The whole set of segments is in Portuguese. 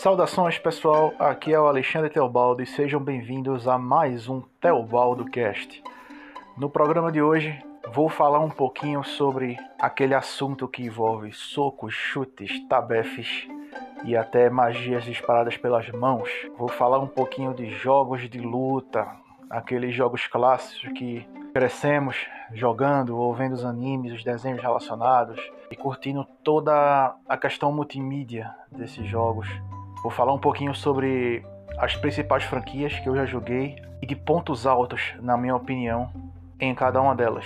Saudações pessoal, aqui é o Alexandre Teobaldo e sejam bem-vindos a mais um Teobaldo Cast. No programa de hoje vou falar um pouquinho sobre aquele assunto que envolve socos, chutes, tabefes e até magias disparadas pelas mãos. Vou falar um pouquinho de jogos de luta, aqueles jogos clássicos que crescemos jogando ou vendo os animes, os desenhos relacionados e curtindo toda a questão multimídia desses jogos. Vou falar um pouquinho sobre as principais franquias que eu já joguei e de pontos altos, na minha opinião, em cada uma delas.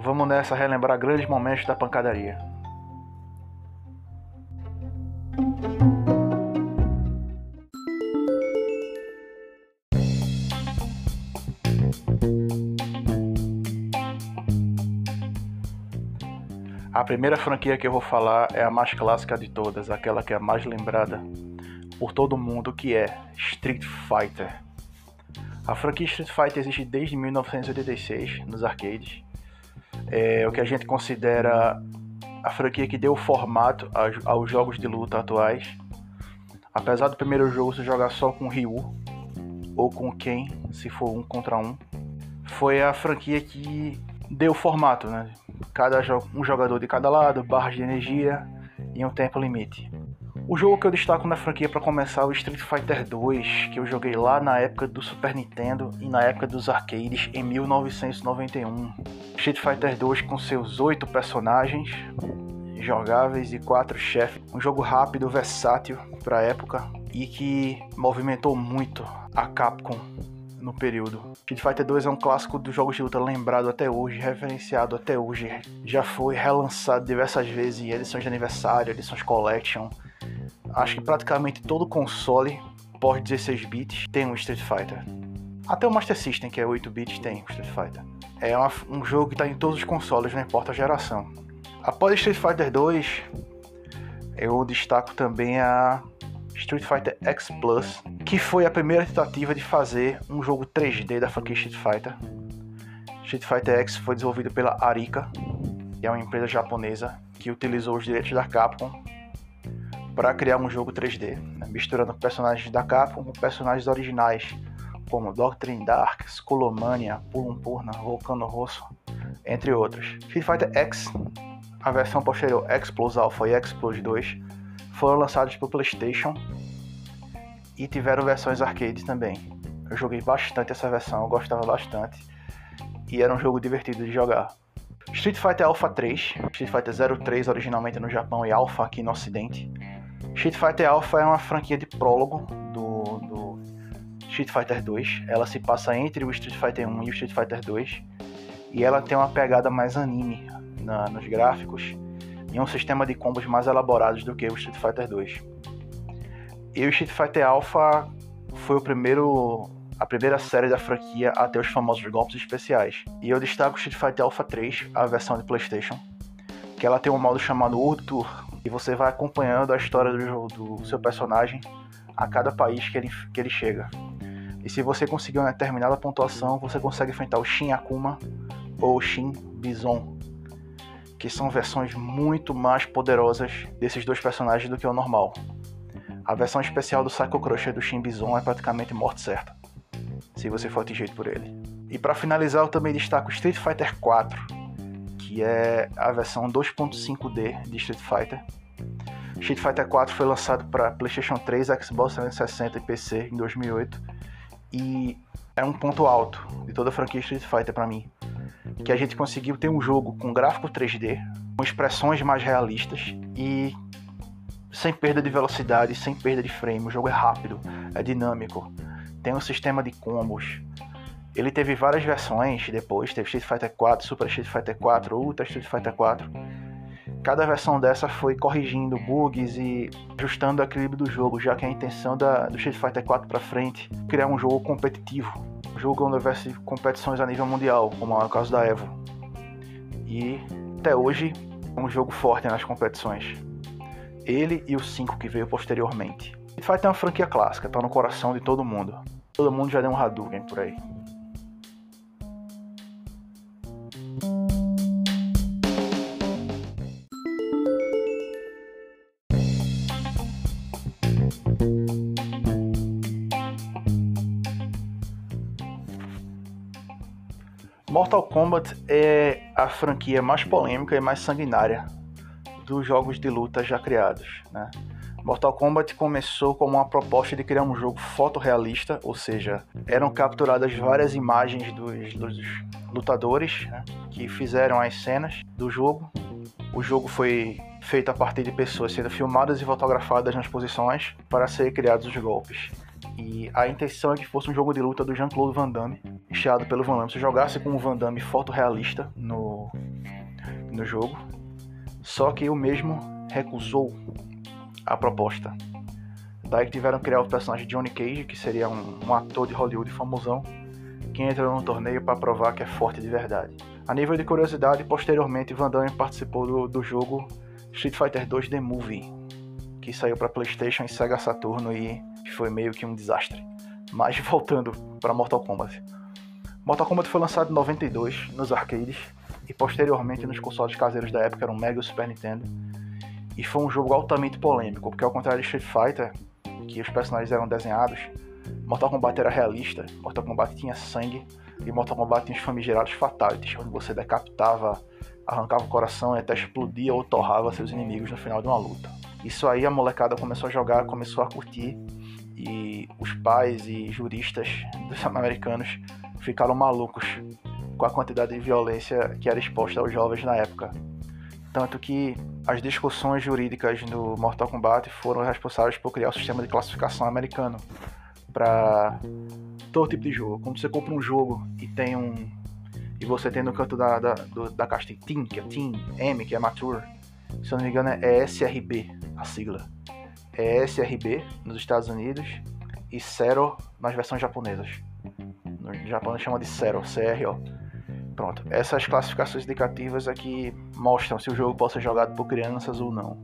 Vamos nessa relembrar grandes momentos da pancadaria. Primeira franquia que eu vou falar é a mais clássica de todas, aquela que é a mais lembrada por todo mundo, que é Street Fighter. A franquia Street Fighter existe desde 1986 nos arcades. É o que a gente considera a franquia que deu formato aos jogos de luta atuais. Apesar do primeiro jogo se jogar só com Ryu ou com Ken, se for um contra um, foi a franquia que deu formato, né? Cada um jogador de cada lado, barras de energia e um tempo limite. O jogo que eu destaco na franquia para começar é o Street Fighter 2, que eu joguei lá na época do Super Nintendo e na época dos arcades em 1991. Street Fighter 2 com seus oito personagens jogáveis e quatro chefes. Um jogo rápido, versátil para a época e que movimentou muito a Capcom no período. Street Fighter 2 é um clássico dos jogos de luta lembrado até hoje, referenciado até hoje. Já foi relançado diversas vezes em edições de aniversário, edições collection. Acho que praticamente todo console pós 16 bits tem um Street Fighter. Até o Master System, que é 8 bits, tem um Street Fighter. É uma, um jogo que está em todos os consoles, não importa a geração. Após Street Fighter 2, eu destaco também a Street Fighter X Plus, que foi a primeira tentativa de fazer um jogo 3D da franquia Street Fighter. Street Fighter X foi desenvolvido pela Arika, que é uma empresa japonesa que utilizou os direitos da Capcom para criar um jogo 3D, né, misturando personagens da Capcom com personagens originais, como Doctrine Dark, Skullomania, Purna, Volcano Rosso, entre outros. Street Fighter X, a versão posterior X Plus Alpha e X Plus 2, foram lançados para o PlayStation e tiveram versões arcade também. Eu joguei bastante essa versão, eu gostava bastante e era um jogo divertido de jogar. Street Fighter Alpha 3, Street Fighter 03 originalmente no Japão e Alpha aqui no Ocidente. Street Fighter Alpha é uma franquia de prólogo do, do Street Fighter 2. Ela se passa entre o Street Fighter 1 e o Street Fighter 2 e ela tem uma pegada mais anime na, nos gráficos e um sistema de combos mais elaborados do que o Street Fighter 2. E o Street Fighter Alpha foi o primeiro a primeira série da franquia a ter os famosos golpes especiais. E eu destaco o Street Fighter Alpha 3, a versão de PlayStation, que ela tem um modo chamado World Tour, e você vai acompanhando a história do, do seu personagem a cada país que ele, que ele chega. E se você conseguir uma determinada pontuação, você consegue enfrentar o Shin Akuma ou o Shin Bison, que são versões muito mais poderosas desses dois personagens do que o normal. A versão especial do Psycho Crusher do Shin é praticamente morte certa, se você for atingido por ele. E para finalizar, eu também destaco Street Fighter 4, que é a versão 2.5D de Street Fighter. Street Fighter 4 foi lançado para PlayStation 3, Xbox 360 e PC em 2008 e é um ponto alto de toda a franquia Street Fighter para mim que a gente conseguiu ter um jogo com gráfico 3D, com expressões mais realistas e sem perda de velocidade, sem perda de frame. O jogo é rápido, é dinâmico, tem um sistema de combos. Ele teve várias versões depois, teve Street Fighter 4, Super Street Fighter 4, Ultra Street Fighter 4. Cada versão dessa foi corrigindo bugs e ajustando o equilíbrio do jogo, já que a intenção da, do Street Fighter 4 para frente criar um jogo competitivo, onde houvesse competições a nível mundial, como é o caso da Evo. E até hoje é um jogo forte nas competições. Ele e o 5 que veio posteriormente. Street Fighter é uma franquia clássica, tá no coração de todo mundo. Todo mundo já deu um Hadouken por aí. Mortal Kombat é a franquia mais polêmica e mais sanguinária dos jogos de luta já criados. Né? Mortal Kombat começou como uma proposta de criar um jogo fotorrealista, ou seja, eram capturadas várias imagens dos, dos lutadores né, que fizeram as cenas do jogo. O jogo foi feito a partir de pessoas sendo filmadas e fotografadas nas posições para serem criados os golpes. E a intenção é que fosse um jogo de luta do Jean-Claude Van Damme, iniciado pelo Van Damme. Se jogasse com o Van Damme fotorrealista no, no jogo, só que o mesmo recusou a proposta. Daí que tiveram que criar o personagem Johnny Cage, que seria um, um ator de Hollywood famosão, que entra no torneio para provar que é forte de verdade. A nível de curiosidade, posteriormente Van Damme participou do, do jogo Street Fighter 2 The Movie, que saiu para PlayStation e Sega Saturno e foi meio que um desastre. Mas voltando para Mortal Kombat. Mortal Kombat foi lançado em 92 nos arcades e posteriormente nos consoles caseiros da época, eram Mega e Super Nintendo. E foi um jogo altamente polêmico, porque ao contrário de Street Fighter, que os personagens eram desenhados, Mortal Kombat era realista, Mortal Kombat tinha sangue e Mortal Kombat tinha os famigerados fatalities, onde você decapitava, arrancava o coração e até explodia ou torrava seus inimigos no final de uma luta. Isso aí a molecada começou a jogar, começou a curtir e os pais e juristas dos americanos ficaram malucos com a quantidade de violência que era exposta aos jovens na época. Tanto que as discussões jurídicas do Mortal Kombat foram responsáveis por criar o sistema de classificação americano para todo tipo de jogo. Quando você compra um jogo e tem um. E você tem no canto da, da, do, da caixa tem Team, que é Team, M, que é Mature. Se eu não me engano, é SRB a sigla é SRB nos Estados Unidos e Zero nas versões japonesas. No Japão chama de Zero, CRO. Pronto, essas classificações indicativas aqui mostram se o jogo pode ser jogado por crianças ou não.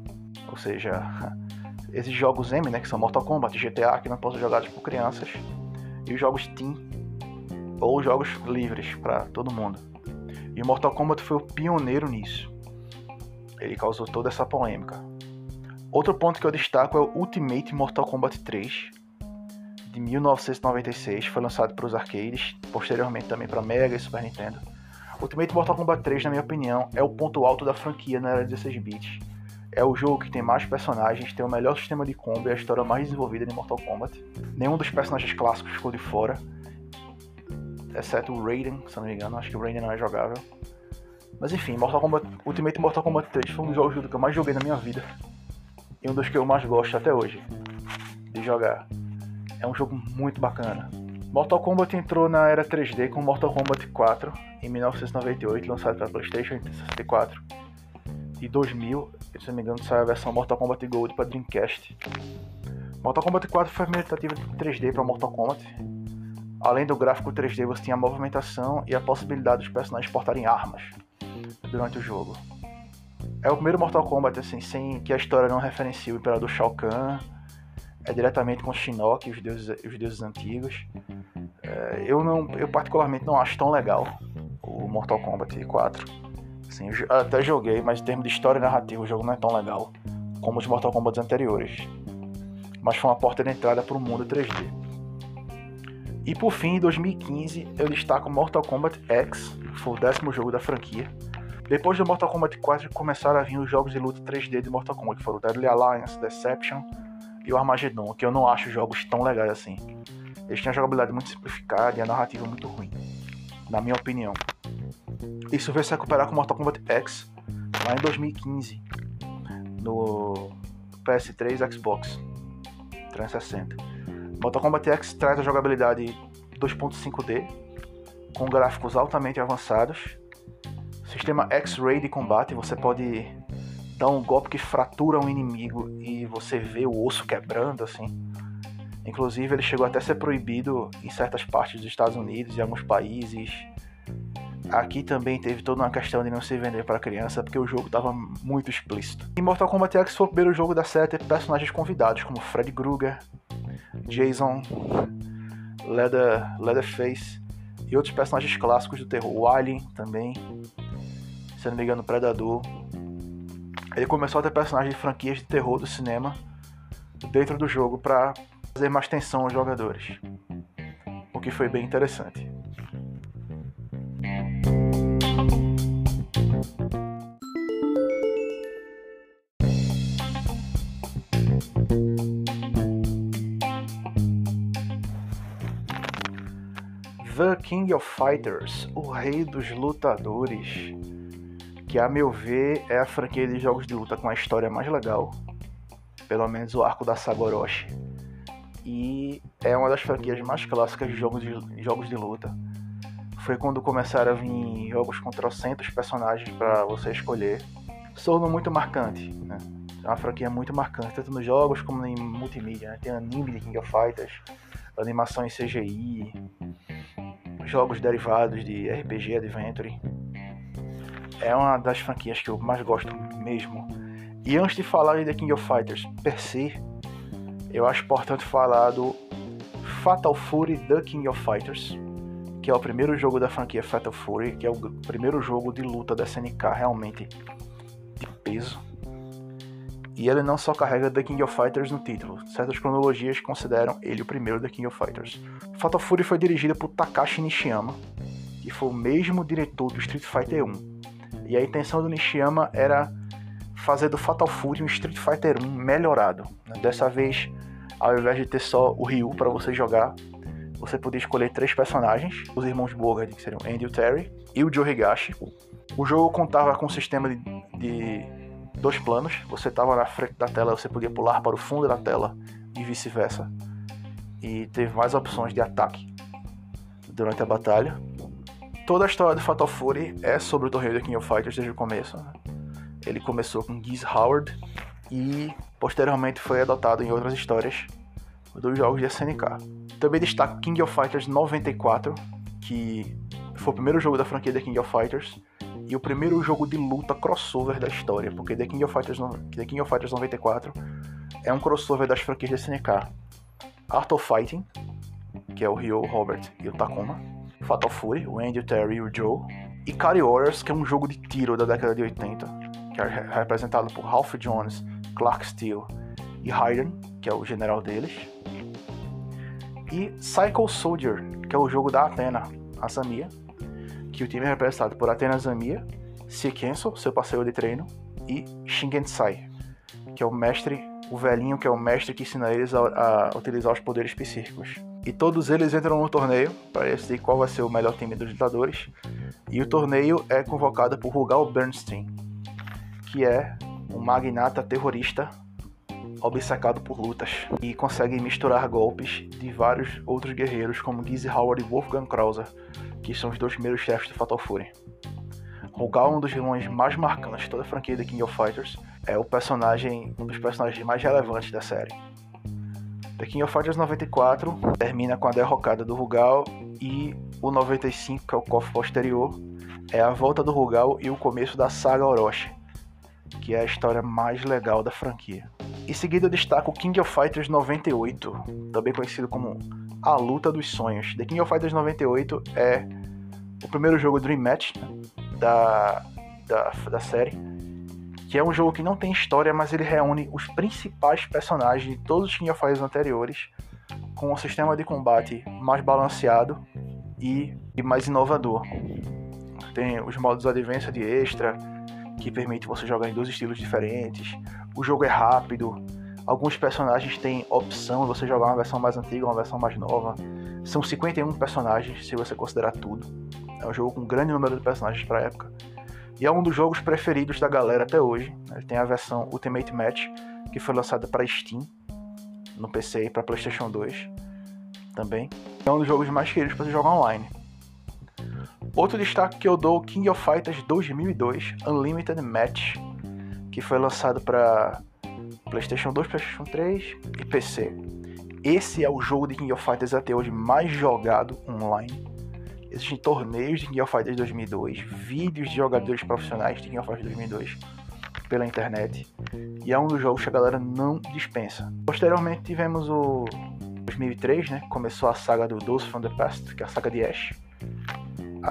Ou seja, esses jogos M, né, que são Mortal Kombat, GTA, que não podem ser jogados por crianças, e os jogos Team ou jogos livres para todo mundo. E o Mortal Kombat foi o pioneiro nisso. Ele causou toda essa polêmica. Outro ponto que eu destaco é o Ultimate Mortal Kombat 3, de 1996, foi lançado para os arcades, posteriormente também para Mega e Super Nintendo. Ultimate Mortal Kombat 3, na minha opinião, é o ponto alto da franquia na era 16 bits. É o jogo que tem mais personagens, tem o melhor sistema de combo e a história mais desenvolvida de Mortal Kombat. Nenhum dos personagens clássicos ficou de fora, exceto o Raiden, se não me engano, acho que o Raiden não é jogável. Mas enfim, Mortal Kombat, Ultimate Mortal Kombat 3 foi um dos jogos que eu mais joguei na minha vida e um dos que eu mais gosto até hoje de jogar. É um jogo muito bacana. Mortal Kombat entrou na era 3D com Mortal Kombat 4 em 1998, lançado para PlayStation 64. E 2000, se não me engano, saiu a versão Mortal Kombat Gold para Dreamcast. Mortal Kombat 4 foi a primeira tentativa de 3D para Mortal Kombat. Além do gráfico 3D, você tinha a movimentação e a possibilidade dos personagens portarem armas durante o jogo. É o primeiro Mortal Kombat, assim, sem que a história não referencie o Imperador Shao Kahn. É diretamente com Shinnok, os deuses, os deuses antigos. É, eu, não, eu particularmente não acho tão legal o Mortal Kombat 4. Assim, até joguei, mas em termos de história e narrativa o jogo não é tão legal como os Mortal Kombat anteriores. Mas foi uma porta de entrada para o mundo 3D. E por fim, em 2015, eu destaco Mortal Kombat X, que foi o décimo jogo da franquia depois do Mortal Kombat 4 começaram a vir os jogos de luta 3D de Mortal Kombat, que foram Deadly Alliance, Deception e o Armageddon, que eu não acho jogos tão legais assim. Eles têm a jogabilidade muito simplificada e a narrativa muito ruim, na minha opinião. Isso veio se recuperar com Mortal Kombat X lá em 2015, no PS3 e Xbox 360. Mortal Kombat X traz a jogabilidade 2.5D, com gráficos altamente avançados Sistema X-Ray de combate, você pode dar um golpe que fratura um inimigo e você vê o osso quebrando, assim. Inclusive, ele chegou até a ser proibido em certas partes dos Estados Unidos e alguns países. Aqui também teve toda uma questão de não se vender para criança, porque o jogo estava muito explícito. Em Mortal Kombat X foi o primeiro jogo da série ter personagens convidados, como Freddy Krueger, Jason, Leather, Leatherface e outros personagens clássicos do terror. O Alien também se não me engano, Predador. Ele começou a ter personagens de franquias de terror do cinema dentro do jogo para fazer mais tensão aos jogadores, o que foi bem interessante. The King of Fighters, o Rei dos Lutadores, que a meu ver é a franquia de jogos de luta com a história mais legal, pelo menos o arco da Sagoroshi, e é uma das franquias mais clássicas de jogos de, jogos de luta. Foi quando começaram a vir jogos com trocentos personagens para você escolher. Se tornou muito marcante, né? É uma franquia muito marcante, tanto nos jogos como em multimídia. Né? Tem anime de King of Fighters, animação em CGI, jogos derivados de RPG Adventure. É uma das franquias que eu mais gosto mesmo. E antes de falar de The King of Fighters per se, eu acho importante falar do Fatal Fury The King of Fighters, que é o primeiro jogo da franquia Fatal Fury, que é o primeiro jogo de luta da SNK realmente de peso e ele não só carrega The King of Fighters no título, certas cronologias consideram ele o primeiro The King of Fighters. Fatal Fury foi dirigida por Takashi Nishiyama, que foi o mesmo diretor do Street Fighter 1. E a intenção do Nishiyama era fazer do Fatal Fury um Street Fighter 1 melhorado. Dessa vez, ao invés de ter só o Ryu para você jogar, você podia escolher três personagens, os irmãos Bogard, que seriam Andy e Terry, e o Joe Higashi. O jogo contava com um sistema de, de dois planos. Você estava na frente da tela, você podia pular para o fundo da tela e vice-versa. E teve mais opções de ataque durante a batalha. Toda a história do Fatal Fury é sobre o torneio de King of Fighters desde o começo. Né? Ele começou com Giz Howard e posteriormente foi adotado em outras histórias dos jogos de SNK. Também destaco King of Fighters 94, que foi o primeiro jogo da franquia The King of Fighters e o primeiro jogo de luta crossover da história, porque The King of Fighters, The King of Fighters 94 é um crossover das franquias da SNK. Art of Fighting, que é o Ryo, Robert e o Takuma. Fatal Fury, o Andy, o Terry e o Joe. E Kari Warriors, que é um jogo de tiro da década de 80, que é representado por Ralph Jones, Clark Steele e Hayden, que é o general deles. E Cycle Soldier, que é o jogo da Athena, a Samia, que o time é representado por Athena Zamia, Seikenso, seu parceiro de treino, e Shingensai, que é o mestre, o velhinho que é o mestre que ensina eles a, a utilizar os poderes psíquicos. E todos eles entram no torneio para decidir qual vai ser o melhor time dos lutadores. E o torneio é convocado por Rugal Bernstein, que é um magnata terrorista obcecado por lutas e consegue misturar golpes de vários outros guerreiros como Gizzy Howard e Wolfgang Krauser, que são os dois primeiros chefes do Fatal Fury. Rugal, um dos vilões mais marcantes de toda a franquia de King of Fighters, é o personagem, um dos personagens mais relevantes da série. The King of Fighters 94 termina com a derrocada do Rugal e o 95, que é o KOF posterior, é a volta do Rugal e o começo da saga Orochi, que é a história mais legal da franquia. Em seguida eu destaco King of Fighters 98, também conhecido como A Luta dos Sonhos. The King of Fighters 98 é o primeiro jogo Dream Match né, da, da, da série, que é um jogo que não tem história, mas ele reúne os principais personagens de todos os King of Fighters anteriores, com um sistema de combate mais balanceado e, e mais inovador. Tem os modos Advanced de extra, que permite você jogar em dois estilos diferentes. O jogo é rápido. Alguns personagens têm opção de você jogar uma versão mais antiga, uma versão mais nova. São 51 personagens, se você considerar tudo. É um jogo com um grande número de personagens para a época. E é um dos jogos preferidos da galera até hoje. Ele tem a versão Ultimate Match, que foi lançada para Steam, no PC e para PlayStation 2 também. É um dos jogos mais queridos para você jogar online. Outro destaque que eu dou King of Fighters 2002 Unlimited Match, que foi lançado para PlayStation 2, PlayStation 3 e PC. Esse é o jogo de King of Fighters até hoje mais jogado online. Existem torneios de King of Fighters 2002, vídeos de jogadores profissionais de King of Fighters 2002 pela internet. E é um dos jogos que a galera não dispensa. Posteriormente tivemos o 2003, né? Começou a saga do Dose from the Past, que é a saga de Ash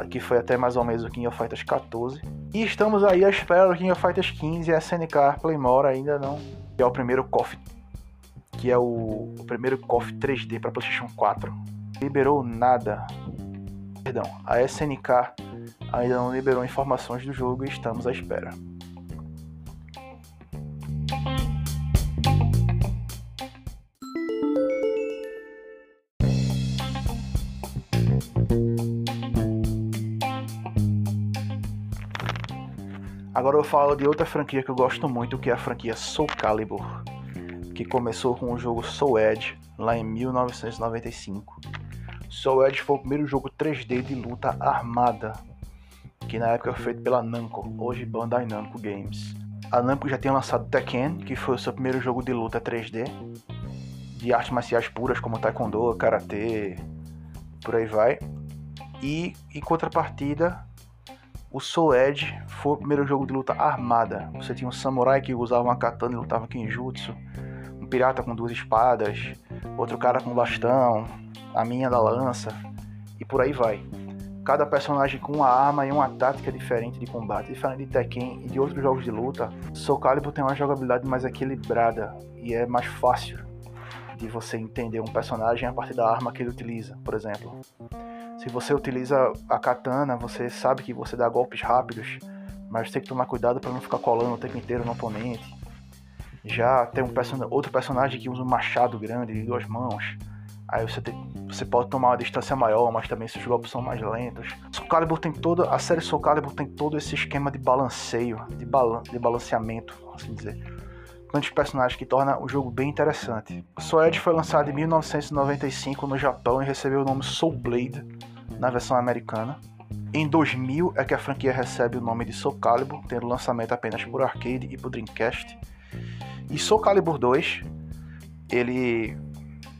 que foi até mais ou menos o King of Fighters 14. E estamos aí à espera do King of Fighters 15 e a SNK Playmore ainda não. Que é o primeiro KOF, que é o, o primeiro KOF 3D para PlayStation 4. Liberou nada. Perdão, a SNK ainda não liberou informações do jogo e estamos à espera. Agora eu falo de outra franquia que eu gosto muito, que é a franquia Soul Calibur, que começou com o jogo Soul Edge lá em 1995 Soul Edge foi o primeiro jogo 3D de luta armada, que na época foi feito pela Namco, hoje Bandai Namco Games. A Namco já tinha lançado Tekken, que foi o seu primeiro jogo de luta 3D, de artes marciais puras como Taekwondo, Karatê, por aí vai. E em contrapartida, o Soul Edge foi o primeiro jogo de luta armada. Você tinha um samurai que usava uma katana e lutava Kenjutsu, um pirata com duas espadas, outro cara com bastão, a minha da lança, e por aí vai. Cada personagem com uma arma e uma tática diferente de combate, diferente de Tekken e de outros jogos de luta. Soul Calibur tem uma jogabilidade mais equilibrada e é mais fácil de você entender um personagem a partir da arma que ele utiliza, por exemplo. Se você utiliza a katana, você sabe que você dá golpes rápidos, mas tem que tomar cuidado para não ficar colando o tempo inteiro no oponente. Já tem um person outro personagem que usa um machado grande de duas mãos. Aí você, tem, você pode tomar uma distância maior, mas também seus golpes são mais lentos. Soul Calibur tem todo, a série Soul Calibur tem todo esse esquema de balanceio, de, balan de balanceamento, assim dizer. Tantos personagens que torna o jogo bem interessante. Soul Edge foi lançado em 1995 no Japão e recebeu o nome Soul Blade na versão americana. Em 2000 é que a franquia recebe o nome de Soul Calibur, tendo lançamento apenas por arcade e por Dreamcast. E Soul Calibur 2, ele,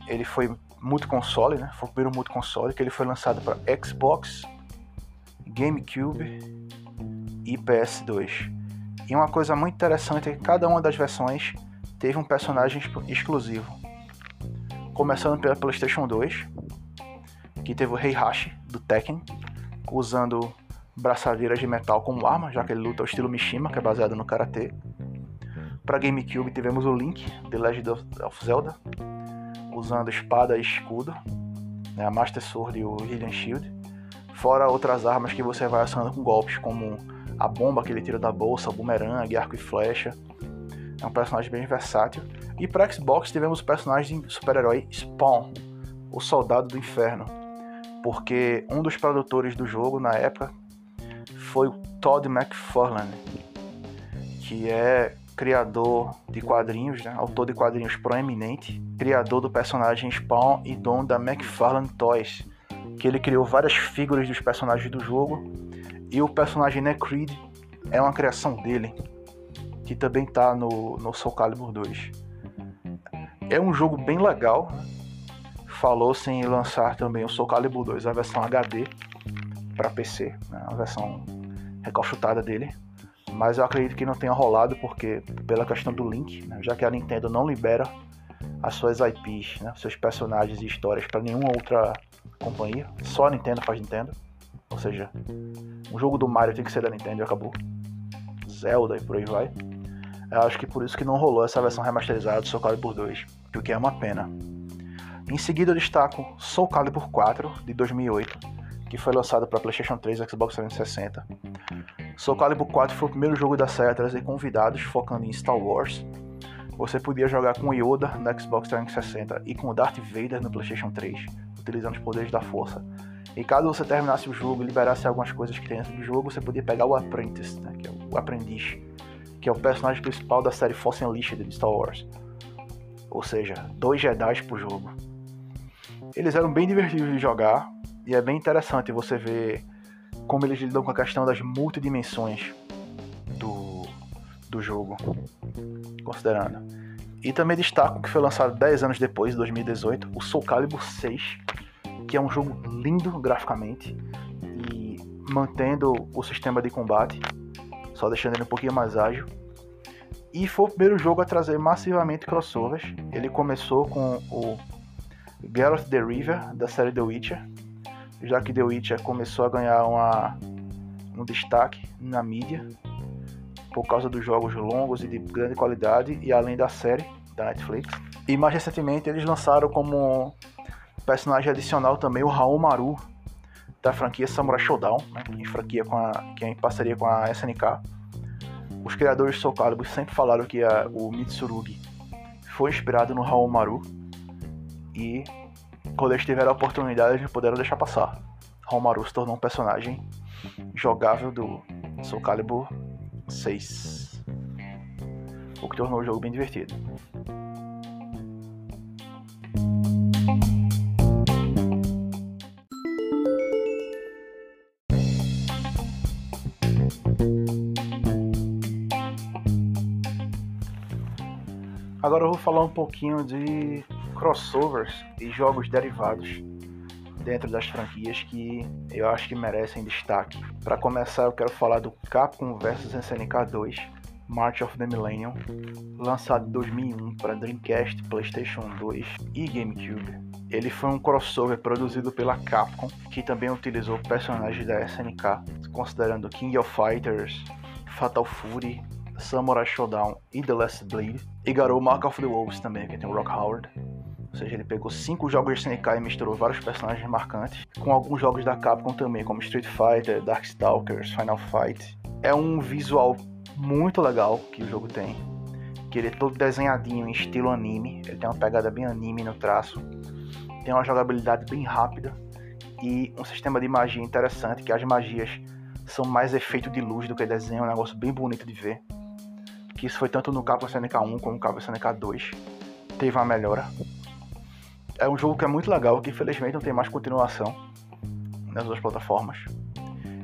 ele foi multi-console, né? Foi o primeiro multi-console que ele foi lançado para Xbox, GameCube e PS2. E uma coisa muito interessante é que cada uma das versões teve um personagem exclusivo. Começando pela PlayStation 2, que teve o Heihachi do Tekken, usando braçadeiras de metal como arma, já que ele luta ao estilo Mishima, que é baseado no karatê. Para GameCube tivemos o Link, The Legend of Zelda, usando espada e escudo, né, a Master Sword e o Hidden Shield, fora outras armas que você vai acionando com golpes, como a bomba que ele tira da bolsa, o boomerang, arco e flecha. É um personagem bem versátil. E para Xbox tivemos o personagem super-herói Spawn, o Soldado do Inferno, porque um dos produtores do jogo na época foi o Todd McFarlane, que é criador de quadrinhos, né? autor de quadrinhos proeminente, criador do personagem Spawn e dono da McFarlane Toys, que ele criou várias figuras dos personagens do jogo, e o personagem Necreed é uma criação dele, que também está no, no Soul Calibur 2. É um jogo bem legal, falou-se em lançar também o Soul Calibur 2, a versão HD para PC, né, a versão recalchutada dele. Mas eu acredito que não tenha rolado porque pela questão do link, né, já que a Nintendo não libera as suas IPs, né, seus personagens e histórias para nenhuma outra companhia, só a Nintendo faz Nintendo. Ou seja, um jogo do Mario tem que ser da Nintendo e acabou. Zelda e por aí vai. Eu acho que por isso que não rolou essa versão remasterizada do Soul Calibur 2, o que é uma pena. Em seguida eu destaco Soul Calibur 4 de 2008, que foi lançado para PlayStation 3 e Xbox 360. Soul Calibur 4 foi o primeiro jogo da série a trazer convidados focando em Star Wars. Você podia jogar com Yoda no Xbox 360 e com Darth Vader no PlayStation 3, utilizando os poderes da força. E caso você terminasse o jogo e liberasse algumas coisas que tem dentro do jogo, você podia pegar o Apprentice, né, que é o aprendiz, que é o personagem principal da série Force Unleashed de Star Wars. Ou seja, dois Jedi pro jogo. Eles eram bem divertidos de jogar e é bem interessante você ver como eles lidam com a questão das multidimensões do, do jogo, considerando. E também destaco que foi lançado 10 anos depois, em 2018, o Soul Calibur 6, que é um jogo lindo graficamente e mantendo o sistema de combate, só deixando ele um pouquinho mais ágil. E foi o primeiro jogo a trazer massivamente crossovers. Ele começou com o Geralt the River, da série The Witcher, já que The Witcher começou a ganhar uma, um destaque na mídia por causa dos jogos longos e de grande qualidade e além da série da Netflix. E mais recentemente eles lançaram como personagem adicional também o Raul Maru da franquia Samurai Showdown, né, em franquia com a, que é em parceria com a SNK. Os criadores de Soul Calibur sempre falaram que a, o Mitsurugi foi inspirado no Raul Maru e quando eles tiveram a oportunidade eles não puderam deixar passar. Romaru se tornou um personagem jogável do Soul Calibur 6. O que tornou o jogo bem divertido. Agora eu vou falar um pouquinho de crossovers e jogos derivados dentro das franquias que eu acho que merecem destaque. Para começar, eu quero falar do Capcom vs SNK 2 March of the Millennium, lançado em 2001 para Dreamcast, PlayStation 2 e GameCube. Ele foi um crossover produzido pela Capcom, que também utilizou personagens da SNK, considerando King of Fighters, Fatal Fury, Samurai Showdown e The Last Blade, e garou Mark of the Wolves também, que tem o Rock Howard. Ou seja, ele pegou cinco jogos de SNK e misturou vários personagens marcantes, com alguns jogos da Capcom também, como Street Fighter, Darkstalkers, Final Fight. É um visual muito legal que o jogo tem, que ele é todo desenhadinho em estilo anime, ele tem uma pegada bem anime no traço, tem uma jogabilidade bem rápida e um sistema de magia interessante, que as magias são mais efeito de luz do que desenho, é um negócio bem bonito de ver. Que isso foi tanto no Capcom SNK 1 como no Capcom SNK 2. Teve uma melhora é um jogo que é muito legal, que infelizmente não tem mais continuação nas duas plataformas.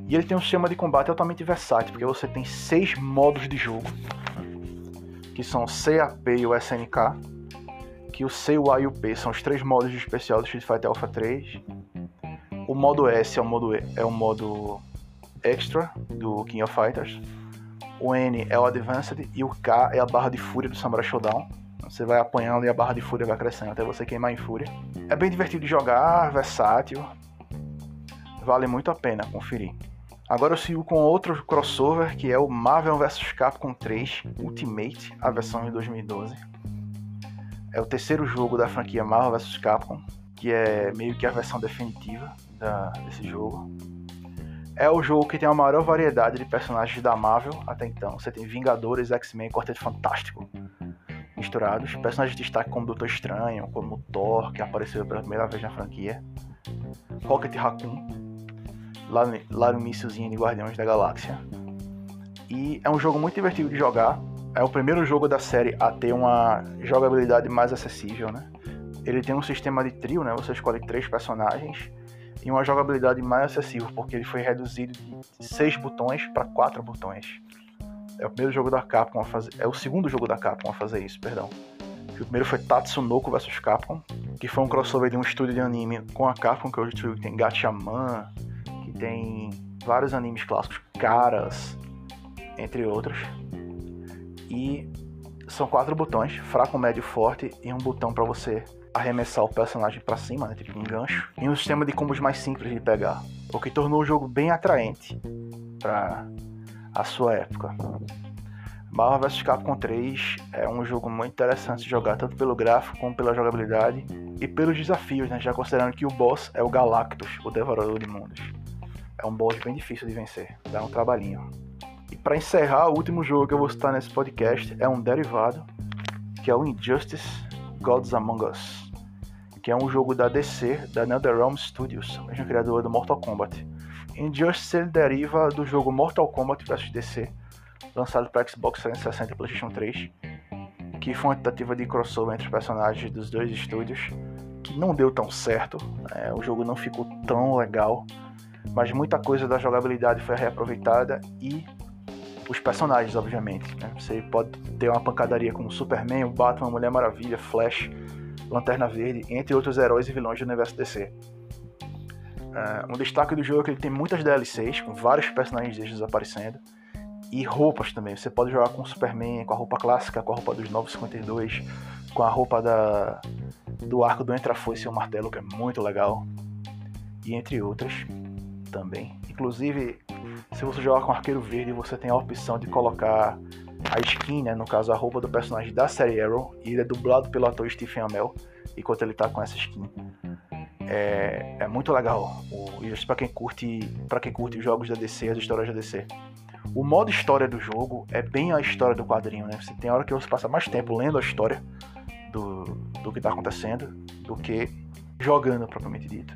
E ele tem um sistema de combate altamente versátil, porque você tem seis modos de jogo, que são o CAP e o SNK, que o C, o A e o P são os três modos de especial do Street Fighter Alpha 3. O modo S é o modo, é o modo Extra do King of Fighters. O N é o Advanced e o K é a barra de fúria do Samurai Showdown. Você vai apanhando e a barra de fúria vai crescendo até você queimar em fúria. É bem divertido de jogar, versátil. Vale muito a pena conferir. Agora eu sigo com outro crossover que é o Marvel vs Capcom 3 Ultimate, a versão de 2012. É o terceiro jogo da franquia Marvel vs Capcom, que é meio que a versão definitiva da, desse jogo. É o jogo que tem a maior variedade de personagens da Marvel até então. Você tem Vingadores, X-Men, Quarteto Fantástico, misturados. Personagens de destaque como Doutor Estranho, como Thor, que apareceu pela primeira vez na franquia. Rocket Raccoon, lá, lá no iníciozinho de Guardiões da Galáxia. E é um jogo muito divertido de jogar. É o primeiro jogo da série a ter uma jogabilidade mais acessível, né? Ele tem um sistema de trio, né? Você escolhe três personagens e uma jogabilidade mais acessível, porque ele foi reduzido de seis botões para quatro botões. É o primeiro jogo da Capcom a fazer. É o segundo jogo da Capcom a fazer isso, perdão. O primeiro foi Tatsunoko vs Capcom, que foi um crossover de um estúdio de anime com a Capcom, que hoje que tem Gatchaman, que tem vários animes clássicos, Caras, entre outros. E são quatro botões, fraco, médio, forte, e um botão para você arremessar o personagem para cima, né, tipo um gancho, e um sistema de combos mais simples de pegar, o que tornou o jogo bem atraente para a sua época. Marvel vs Capcom 3 é um jogo muito interessante de jogar, tanto pelo gráfico como pela jogabilidade e pelos desafios, né? já considerando que o boss é o Galactus, o Devorador de Mundos. É um boss bem difícil de vencer, dá um trabalhinho. E para encerrar, o último jogo que eu vou citar nesse podcast é um derivado, que é o Injustice Gods Among Us, que é um jogo da DC, da NetherRealm Studios, mesmo criador do Mortal Kombat. Injustice deriva do jogo Mortal Kombat vs DC, lançado para Xbox 360 e PlayStation 3, que foi uma tentativa de crossover entre os personagens dos dois estúdios, que não deu tão certo, né? o jogo não ficou tão legal, mas muita coisa da jogabilidade foi reaproveitada e os personagens, obviamente. Né? Você pode ter uma pancadaria com o Superman, o Batman, Mulher Maravilha, Flash, Lanterna Verde, entre outros heróis e vilões do universo DC. Uh, um destaque do jogo é que ele tem muitas DLCs, com vários personagens deles aparecendo. E roupas também. Você pode jogar com o Superman, com a roupa clássica, com a roupa dos 952, com a roupa da, do arco do Entra-Foice e o Martelo, que é muito legal. E entre outras também. Inclusive, se você jogar com Arqueiro Verde, você tem a opção de colocar a skin, né, no caso a roupa do personagem da série Arrow, e ele é dublado pelo ator Stephen Amell, enquanto ele tá com essa skin. É, é muito legal. O, isso para quem curte, para quem curte os jogos da DC, as histórias da DC. O modo história do jogo é bem a história do quadrinho, né? Você tem hora que você passa mais tempo lendo a história do, do que está acontecendo do que jogando propriamente dito.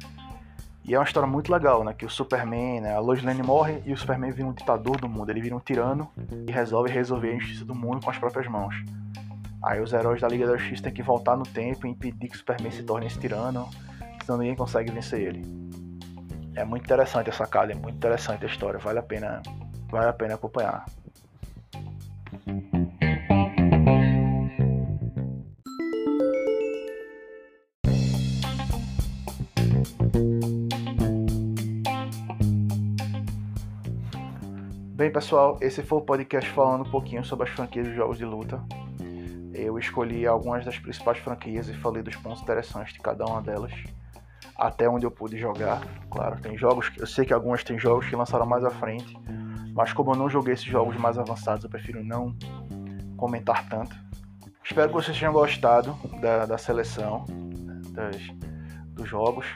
E é uma história muito legal, né? Que o Superman, né? A Lois Lane morre e o Superman vira um ditador do mundo. Ele vira um tirano e resolve resolver a injustiça do mundo com as próprias mãos. Aí os heróis da Liga da Justiça têm que voltar no tempo e impedir que o Superman se torne esse tirano, senão ninguém consegue vencer ele. É muito interessante essa sacada, é muito interessante a história, vale a pena, vale a pena acompanhar. Bem, pessoal, esse foi o podcast falando um pouquinho sobre as franquias de jogos de luta. Eu escolhi algumas das principais franquias e falei dos pontos interessantes de cada uma delas, até onde eu pude jogar. Claro, tem jogos, eu sei que algumas têm jogos que lançaram mais à frente, mas como eu não joguei esses jogos mais avançados, eu prefiro não comentar tanto. Espero que vocês tenham gostado da, da seleção das, dos jogos.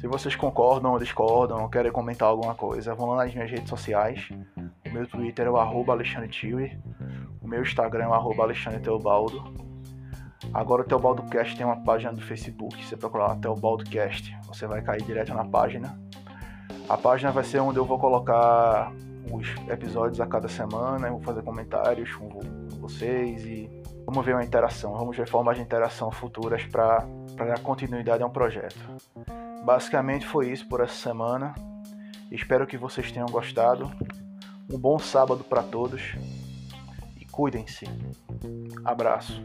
Se vocês concordam ou discordam, ou querem comentar alguma coisa, vão lá nas minhas redes sociais. O meu Twitter é o arroba Alexandre Tiller. O meu Instagram é o arroba Alexandre Teobaldo. Agora o Teobaldo Cast tem uma página do Facebook. Se você procurar lá Teobaldo Cast, você vai cair direto na página. A página vai ser onde eu vou colocar os episódios a cada semana. Eu vou fazer comentários com vocês e vamos ver uma interação. Vamos ver formas de interação futuras para dar continuidade a um projeto. Basicamente foi isso por essa semana. Espero que vocês tenham gostado. Um bom sábado para todos e cuidem-se. Abraço.